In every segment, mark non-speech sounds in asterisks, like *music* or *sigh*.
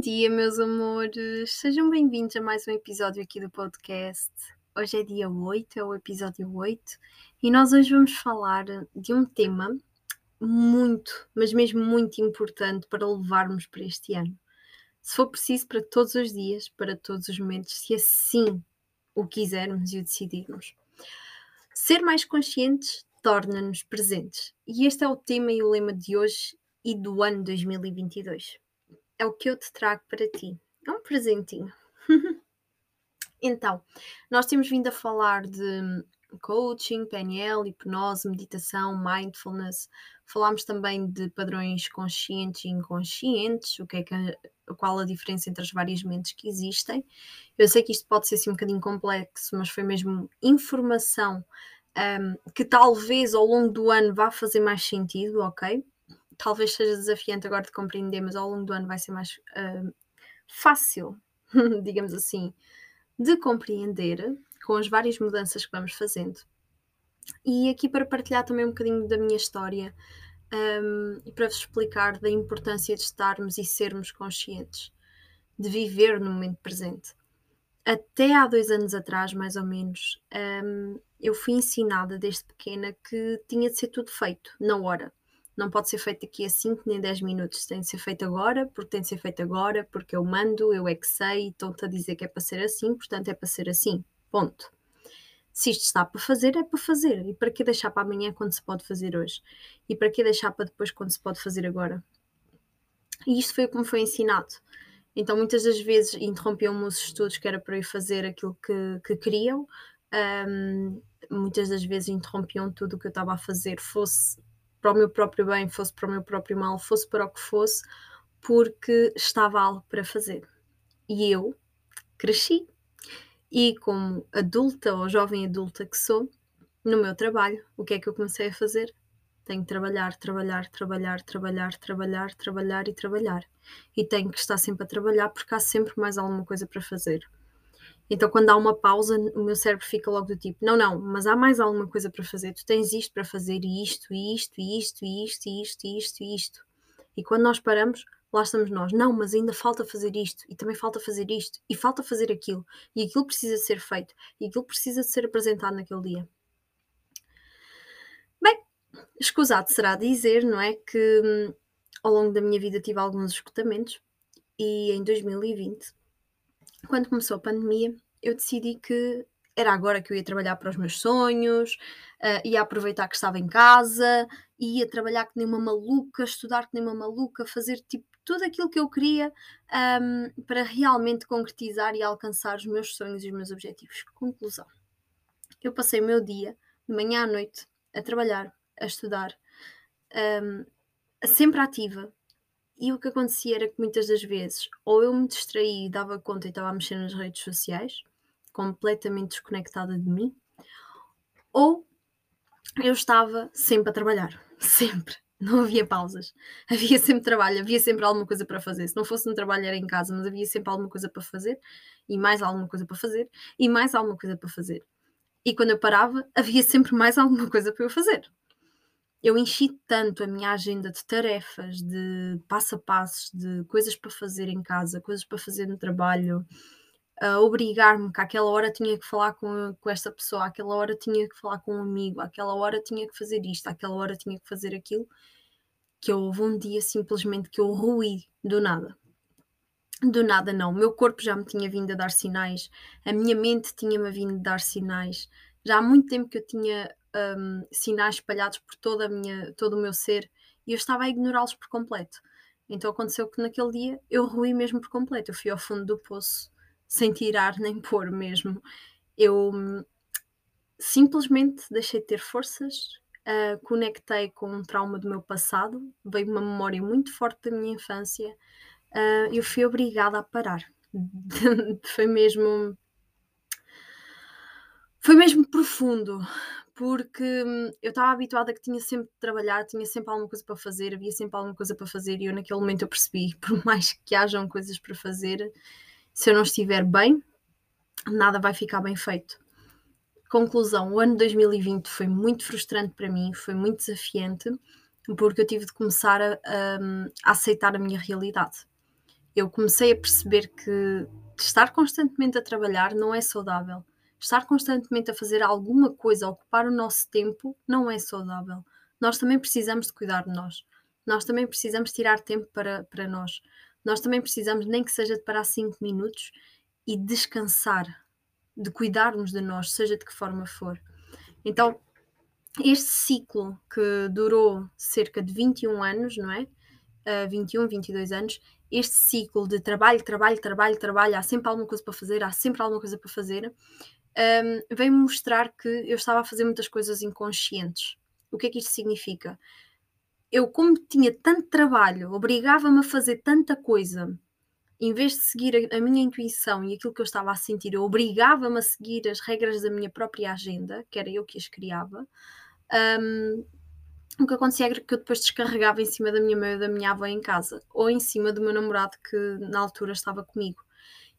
dia, meus amores. Sejam bem-vindos a mais um episódio aqui do podcast. Hoje é dia 8, é o episódio 8, e nós hoje vamos falar de um tema muito, mas mesmo muito importante para levarmos para este ano. Se for preciso, para todos os dias, para todos os momentos, se assim o quisermos e o decidirmos. Ser mais conscientes torna-nos presentes. E este é o tema e o lema de hoje e do ano 2022 é o que eu te trago para ti. É um presentinho. *laughs* então, nós temos vindo a falar de coaching, PNL, hipnose, meditação, mindfulness. Falámos também de padrões conscientes e inconscientes, o que é que qual a diferença entre as várias mentes que existem. Eu sei que isto pode ser assim um bocadinho complexo, mas foi mesmo informação um, que talvez ao longo do ano vá fazer mais sentido, ok? Talvez seja desafiante agora de compreender, mas ao longo do ano vai ser mais uh, fácil, *laughs* digamos assim, de compreender com as várias mudanças que vamos fazendo. E aqui para partilhar também um bocadinho da minha história um, e para vos explicar da importância de estarmos e sermos conscientes, de viver no momento presente. Até há dois anos atrás, mais ou menos, um, eu fui ensinada desde pequena que tinha de ser tudo feito na hora não pode ser feito daqui a 5 nem 10 minutos, tem de ser feito agora, porque tem de ser feito agora, porque eu mando, eu é que sei, estão-te a dizer que é para ser assim, portanto é para ser assim. Ponto. Se isto está para fazer, é para fazer. E para que deixar para amanhã quando se pode fazer hoje? E para que deixar para depois quando se pode fazer agora? E isto foi o que me foi ensinado. Então, muitas das vezes interrompiam-me os estudos que era para eu fazer aquilo que, que queriam. Um, muitas das vezes interrompiam tudo o que eu estava a fazer, fosse para o meu próprio bem, fosse para o meu próprio mal, fosse para o que fosse, porque estava algo para fazer. E eu cresci. E como adulta ou jovem adulta que sou, no meu trabalho, o que é que eu comecei a fazer? Tenho que trabalhar, trabalhar, trabalhar, trabalhar, trabalhar, trabalhar e trabalhar. E tenho que estar sempre a trabalhar porque há sempre mais alguma coisa para fazer. Então, quando há uma pausa, o meu cérebro fica logo do tipo: não, não, mas há mais alguma coisa para fazer. Tu tens isto para fazer, e isto, e isto, e isto, e isto, e isto, e isto, e isto. E quando nós paramos, lá estamos nós. Não, mas ainda falta fazer isto, e também falta fazer isto, e falta fazer aquilo, e aquilo precisa ser feito, e aquilo precisa ser apresentado naquele dia. Bem, escusado será dizer, não é? Que hum, ao longo da minha vida tive alguns escutamentos, e em 2020 quando começou a pandemia, eu decidi que era agora que eu ia trabalhar para os meus sonhos, uh, ia aproveitar que estava em casa, ia trabalhar que nem uma maluca, estudar que nem uma maluca, fazer tipo tudo aquilo que eu queria um, para realmente concretizar e alcançar os meus sonhos e os meus objetivos. Conclusão: eu passei o meu dia, de manhã à noite, a trabalhar, a estudar, um, sempre ativa, e o que acontecia era que muitas das vezes, ou eu me distraí e dava conta e estava a mexer nas redes sociais, completamente desconectada de mim, ou eu estava sempre a trabalhar, *laughs* sempre. Não havia pausas, havia sempre trabalho, havia sempre alguma coisa para fazer. Se não fosse um trabalho, era em casa, mas havia sempre alguma coisa para fazer, e mais alguma coisa para fazer, e mais alguma coisa para fazer. E quando eu parava, *laughs* havia sempre mais alguma coisa para eu fazer eu enchi tanto a minha agenda de tarefas, de passo a passo, de coisas para fazer em casa, coisas para fazer no trabalho, a obrigar-me que àquela hora tinha que falar com, com esta pessoa, àquela hora tinha que falar com um amigo, àquela hora tinha que fazer isto, àquela hora tinha que fazer aquilo, que houve um dia simplesmente que eu ruí do nada. Do nada não, o meu corpo já me tinha vindo a dar sinais, a minha mente tinha-me vindo a dar sinais, já há muito tempo que eu tinha um, sinais espalhados por toda a minha, todo o meu ser e eu estava a ignorá-los por completo. Então aconteceu que naquele dia eu ruí mesmo por completo. Eu fui ao fundo do poço sem tirar nem *laughs* pôr mesmo. Eu hum, simplesmente deixei de ter forças, uh, conectei com um trauma do meu passado, veio uma memória muito forte da minha infância. Uh, eu fui obrigada a parar. *laughs* Foi mesmo foi mesmo profundo, porque hum, eu estava habituada que tinha sempre de trabalhar, tinha sempre alguma coisa para fazer, havia sempre alguma coisa para fazer, e eu naquele momento eu percebi, *laughs* por mais que hajam coisas para fazer, se eu não estiver bem, nada vai ficar bem feito. Conclusão, o ano 2020 foi muito frustrante para mim, foi muito desafiante, porque eu tive de começar a, hum, a aceitar a minha realidade. eu comecei a perceber que estar constantemente a trabalhar não é saudável. Estar constantemente a fazer alguma coisa, a ocupar o nosso tempo, não é saudável. Nós também precisamos de cuidar de nós. Nós também precisamos tirar tempo para, para nós. Nós também precisamos, nem que seja de parar 5 minutos e descansar, de cuidarmos de nós, seja de que forma for. Então, este ciclo que durou cerca de 21 anos, não é? Uh, 21, 22 anos, este ciclo de trabalho, trabalho, trabalho, trabalho, há sempre alguma coisa para fazer, há sempre alguma coisa para fazer, um, veio-me mostrar que eu estava a fazer muitas coisas inconscientes. O que é que isto significa? Eu, como tinha tanto trabalho, obrigava-me a fazer tanta coisa, em vez de seguir a, a, minha intuição e aquilo que eu estava a sentir, eu obrigava-me a seguir as regras da minha própria agenda, que era eu que as criava. Um, o que acontecia era que eu depois descarregava em cima da minha mãe ou da minha avó em casa, ou em cima do meu namorado que na altura estava comigo.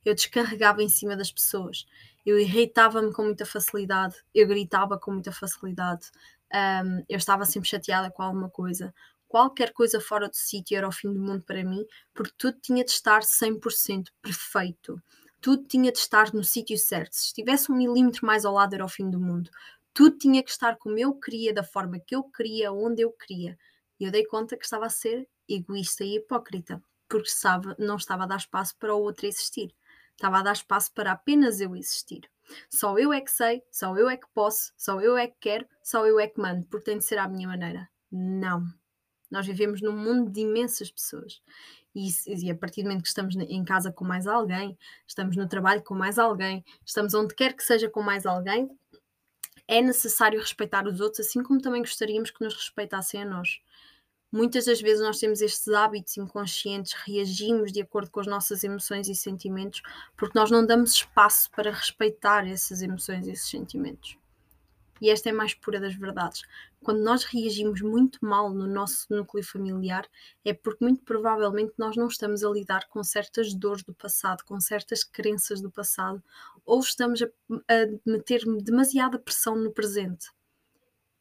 Eu descarregava em cima das pessoas. Eu irritava-me com muita facilidade, eu gritava com muita facilidade, um, eu estava sempre chateada com alguma coisa. Qualquer coisa fora do sítio era o fim do mundo para mim, porque tudo tinha de estar 100% perfeito. Tudo tinha de estar no sítio certo. Se estivesse um milímetro mais ao lado, era o fim do mundo tudo tinha que estar como eu queria, da forma que eu queria, onde eu queria. E eu dei conta que estava a ser egoísta e hipócrita, porque não estava a dar espaço para o outro existir. Estava a dar espaço para apenas eu existir. Só eu é que sei, só eu é que posso, só eu é que quero, só eu é que mando, porque tem de ser à minha maneira. Não. Nós vivemos num mundo de imensas pessoas. E, e, a partir do momento que estamos em casa com mais alguém, estamos no trabalho com mais alguém, estamos onde quer que seja com mais alguém, é necessário respeitar os outros, assim como também gostaríamos que nos respeitassem a nós. Muitas das vezes nós temos estes hábitos inconscientes, reagimos de acordo com as nossas emoções e sentimentos, porque nós não damos espaço para respeitar essas emoções e esses sentimentos. E esta é a mais pura das verdades. Quando nós reagimos muito mal no nosso núcleo familiar, é porque muito provavelmente nós não estamos a lidar com certas dores do passado, com certas crenças do passado, ou estamos a, a meter demasiada pressão no presente.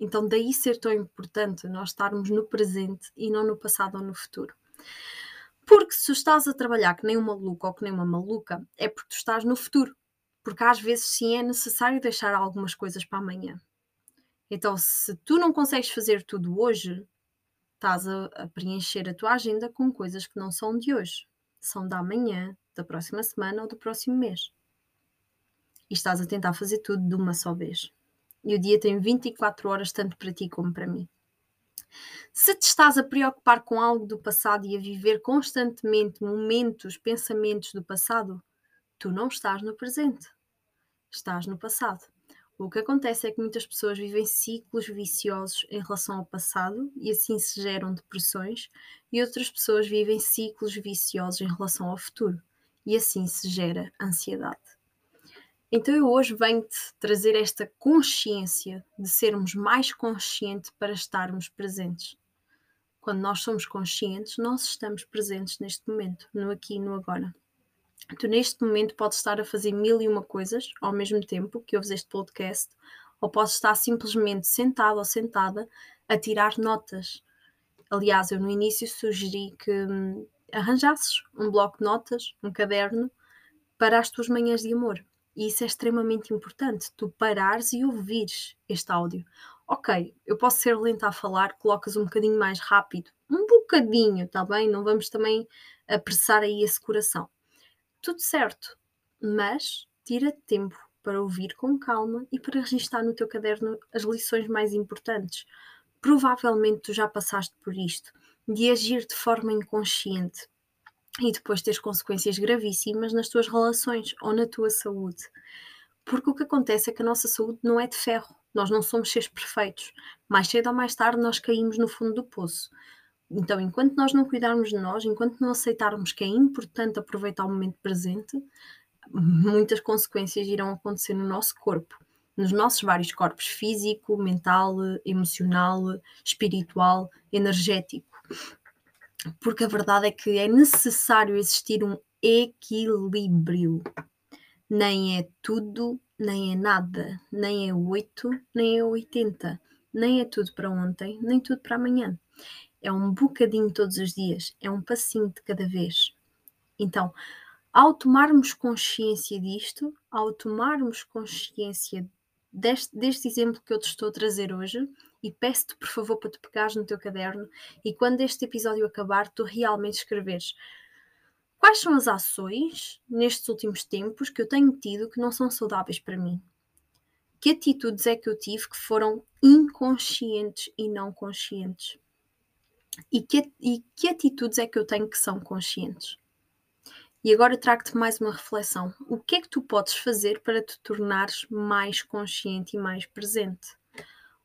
Então, daí ser tão importante nós estarmos no presente e não no passado ou no futuro. Porque se estás a trabalhar que nem um maluco ou que nem uma maluca, é porque tu estás no futuro. Porque às vezes sim é necessário deixar algumas coisas para amanhã. Então, se tu não consegues fazer tudo hoje, estás a, a, preencher a tua agenda com coisas que não são de hoje, são da amanhã, da próxima semana ou do próximo mês. E estás a tentar fazer tudo de uma só vez. E o dia tem 24 horas, tanto para ti como para mim. Se te estás a preocupar com algo do passado e a viver constantemente momentos, pensamentos do passado, tu não estás no presente. Estás no passado. O que acontece é que muitas pessoas vivem ciclos viciosos em relação ao passado e assim se geram depressões, e outras pessoas vivem ciclos viciosos em relação ao futuro e assim se gera ansiedade. Então eu hoje venho-te trazer esta consciência de sermos mais conscientes para estarmos presentes. Quando nós somos conscientes, nós estamos presentes neste momento, no aqui e no agora. Tu neste momento podes estar a fazer mil e uma coisas ao mesmo tempo que ouves este podcast, ou podes estar simplesmente sentado ou sentada a tirar notas. Aliás, eu no início sugeri que hum, arranjasses um bloco de notas, um caderno, para as tuas manhãs de amor. E isso é extremamente importante, tu parares e ouvires este áudio. Ok, eu posso ser lenta a falar, colocas um bocadinho mais rápido, um bocadinho, tá bem? Não vamos também apressar aí esse coração tudo certo, mas tira tempo para ouvir com calma e para registar no teu caderno as lições mais importantes. Provavelmente tu já passaste por isto, de agir de forma inconsciente e depois teres consequências gravíssimas nas tuas relações ou na tua saúde. Porque o que acontece é que a nossa saúde não é de ferro, nós não somos seres perfeitos. Mais cedo ou mais tarde nós caímos no fundo do poço. Então, enquanto nós não cuidarmos de nós, enquanto não aceitarmos que é importante aproveitar o momento presente, muitas consequências irão acontecer no nosso corpo, nos nossos vários corpos físico, mental, emocional, espiritual, energético. Porque a verdade é que é necessário existir um equilíbrio. Nem é tudo, nem é nada, nem é 8, nem é 80, nem é tudo para ontem, nem tudo para amanhã. É um bocadinho todos os dias, é um passinho de cada vez. Então, ao tomarmos consciência disto, ao tomarmos consciência deste, deste exemplo que eu te estou a trazer hoje, e peço-te, por favor, para tu pegares no teu caderno e quando este episódio acabar, tu realmente escreveres quais são as ações nestes últimos tempos que eu tenho tido que não são saudáveis para mim. Que atitudes é que eu tive que foram inconscientes e não conscientes? E que, e que atitudes é que eu tenho que são conscientes? E agora trago-te mais uma reflexão. O que é que tu podes fazer para te tornares mais consciente e mais presente?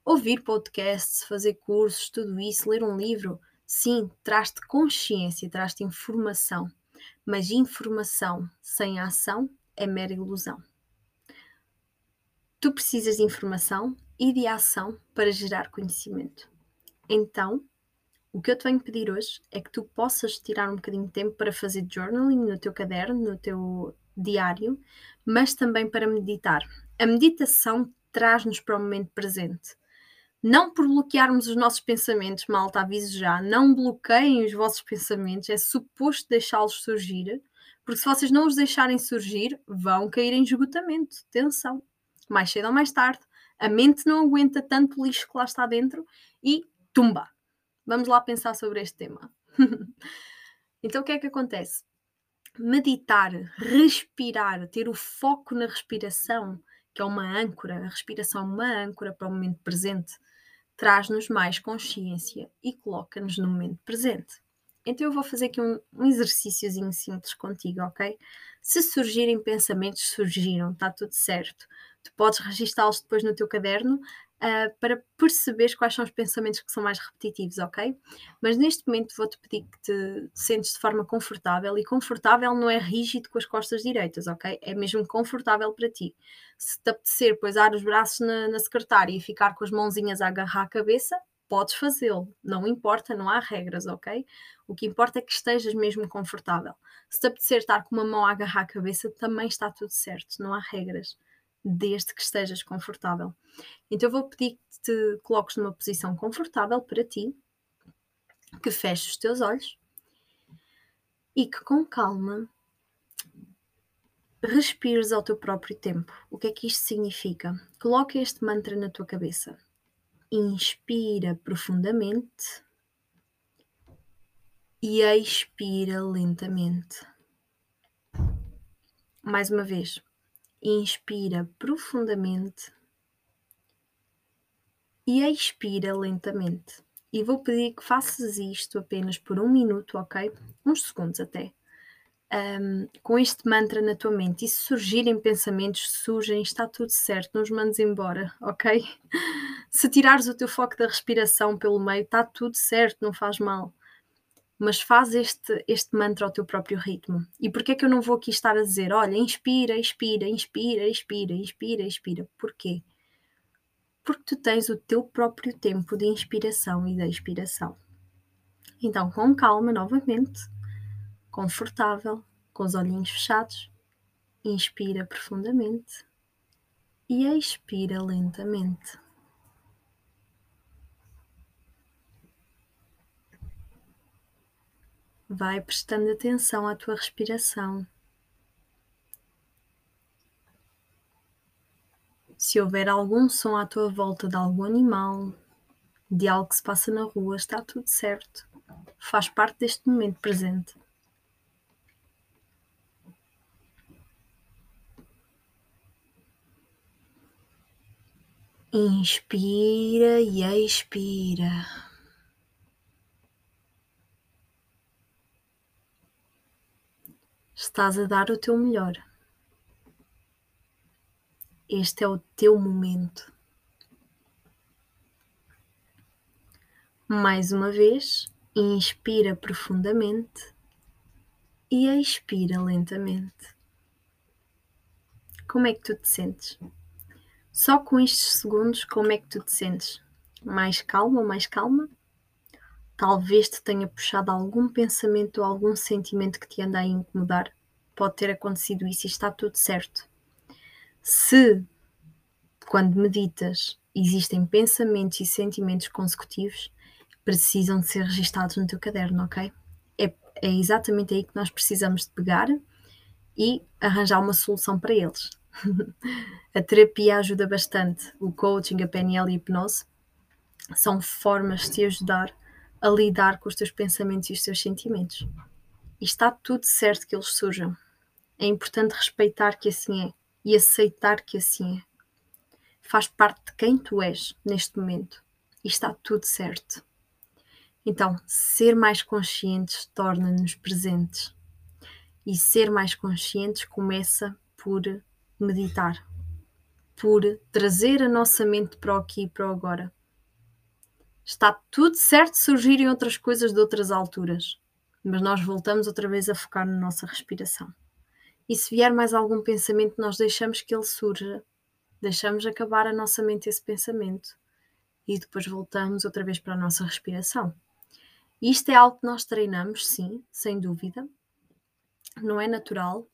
Ouvir podcasts, fazer cursos, tudo isso, ler um livro, sim, traz-te consciência, traz-te informação. Mas informação sem ação é mera ilusão. Tu precisas de informação e de ação para gerar conhecimento. Então, o que eu te venho pedir hoje é que tu possas tirar um bocadinho de tempo para fazer journaling no teu caderno, no teu diário, mas também para meditar. A meditação traz-nos para o momento presente. Não por bloquearmos os nossos pensamentos, malta, aviso já, não bloqueiem os vossos pensamentos, é suposto deixá-los surgir, porque se vocês não os deixarem surgir, vão cair em esgotamento. Atenção, mais cedo ou mais tarde, a mente não aguenta tanto lixo que lá está dentro e tumba Vamos lá pensar sobre este tema. *laughs* então, o que é que acontece? Meditar, respirar, ter o foco na respiração, que é uma âncora, a respiração é uma âncora para o momento presente, traz-nos mais consciência e coloca-nos no momento presente. Então eu vou fazer aqui um, um exercíciozinho simples contigo, ok? Se surgirem pensamentos, surgiram, está tudo certo. Tu podes registá-los depois no teu caderno uh, para perceberes quais são os pensamentos que são mais repetitivos, ok? Mas neste momento vou-te pedir que te sentes de forma confortável, e confortável não é rígido com as costas direitas, ok? É mesmo confortável para ti. Se te apetecer poisar os braços na, na secretária e ficar com as mãozinhas a agarrar a cabeça, podes fazê-lo, não importa, não há regras, ok? O que importa é que estejas mesmo confortável. Se te apetecer estar com uma mão a agarrar a cabeça, também está tudo certo, não há regras desde que estejas confortável. Então eu vou pedir que te coloques numa posição confortável para ti, que feches os teus olhos e que com calma respires ao teu próprio tempo. O que é que isto significa? Coloca este mantra na tua cabeça. Inspira profundamente e expira lentamente. Mais uma vez, inspira profundamente e expira lentamente. E vou pedir que faças isto apenas por um minuto, ok? Uns segundos até. Um, com este mantra na tua mente. E se surgirem pensamentos, surgem, está tudo certo, não os mandes embora, ok? *laughs* Se tirares o teu foco da respiração pelo meio, está tudo certo, não faz mal mas faz este, este mantra ao teu próprio ritmo. E porquê é que eu não vou aqui estar a dizer, olha, inspira, inspira, inspira, inspira, inspira, inspira? Porquê? Porque tu tens o teu próprio tempo de inspiração e de expiração. Então, com calma, novamente, confortável, com os olhinhos fechados, inspira profundamente e expira lentamente. Vai prestando atenção à tua respiração. Se houver algum som à tua volta de algum animal, de algo que se passa na rua, está tudo certo. Faz parte deste momento presente. Inspira e expira. Estás a dar o teu melhor. Este é o teu momento. Mais uma vez, inspira profundamente e expira lentamente. Como é que tu te sentes? Só com estes segundos, como é que tu te sentes? Mais calma mais calma? Talvez te tenha puxado algum pensamento ou algum sentimento que te anda a incomodar. Pode ter acontecido isso e está tudo certo. Se, quando meditas, existem pensamentos e sentimentos consecutivos, precisam de ser registados no teu caderno, ok? É é exatamente aí que nós precisamos de pegar e arranjar uma solução para eles. *laughs* a terapia ajuda bastante, o coaching, a PNL e a hipnose são formas de te ajudar a lidar com os teus pensamentos e os teus sentimentos. E está tudo certo que eles surjam. É importante respeitar que assim é e aceitar que assim é. Faz parte de quem tu és neste momento e está tudo certo. Então, ser mais conscientes torna-nos presentes. E ser mais conscientes começa por meditar, por trazer a nossa mente para o aqui e para o agora. Está tudo certo surgirem outras coisas de outras alturas, mas nós voltamos outra vez a focar na nossa respiração. E se vier mais algum pensamento, nós deixamos que ele surja, deixamos acabar a nossa mente esse pensamento e depois voltamos outra vez para a nossa respiração. Isto é algo que nós treinamos, sim, sem dúvida. Não é natural,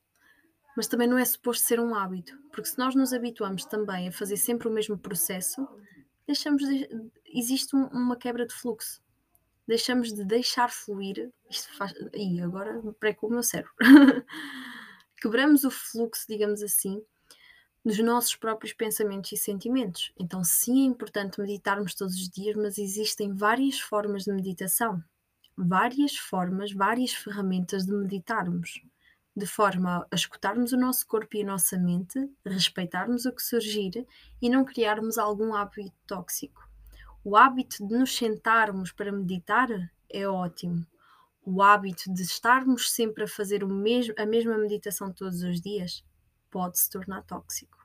mas também não é suposto ser um hábito, porque se nós nos habituamos também a fazer sempre o mesmo processo, deixamos de, existe um, uma quebra de fluxo. Deixamos de deixar fluir. Isto faz. E agora preco o meu cérebro. *laughs* Quebramos o fluxo, digamos assim, dos nossos próprios pensamentos e sentimentos. Então, sim, é importante meditarmos todos os dias, mas existem várias formas de meditação, várias formas, várias ferramentas de meditarmos, de forma a escutarmos o nosso corpo e a nossa mente, respeitarmos o que surgir e não criarmos algum hábito tóxico. O hábito de nos sentarmos para meditar é ótimo. O hábito de estarmos sempre a fazer o mesmo, a mesma meditação todos os dias pode se tornar tóxico.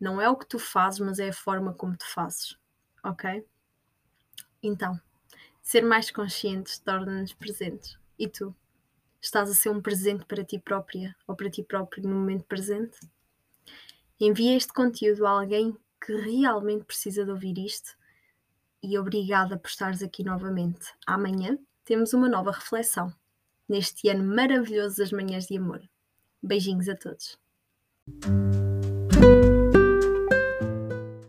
Não é o que tu fazes, mas é a forma como tu fazes, ok? Então, ser mais conscientes torna-nos presentes. E tu? Estás a ser um presente para ti própria ou para ti próprio no momento presente? Envia este conteúdo a alguém que realmente precisa de ouvir isto e obrigada por estares aqui novamente. Amanhã temos uma nova reflexão neste ano maravilhoso das Manhãs de Amor. Beijinhos a todos.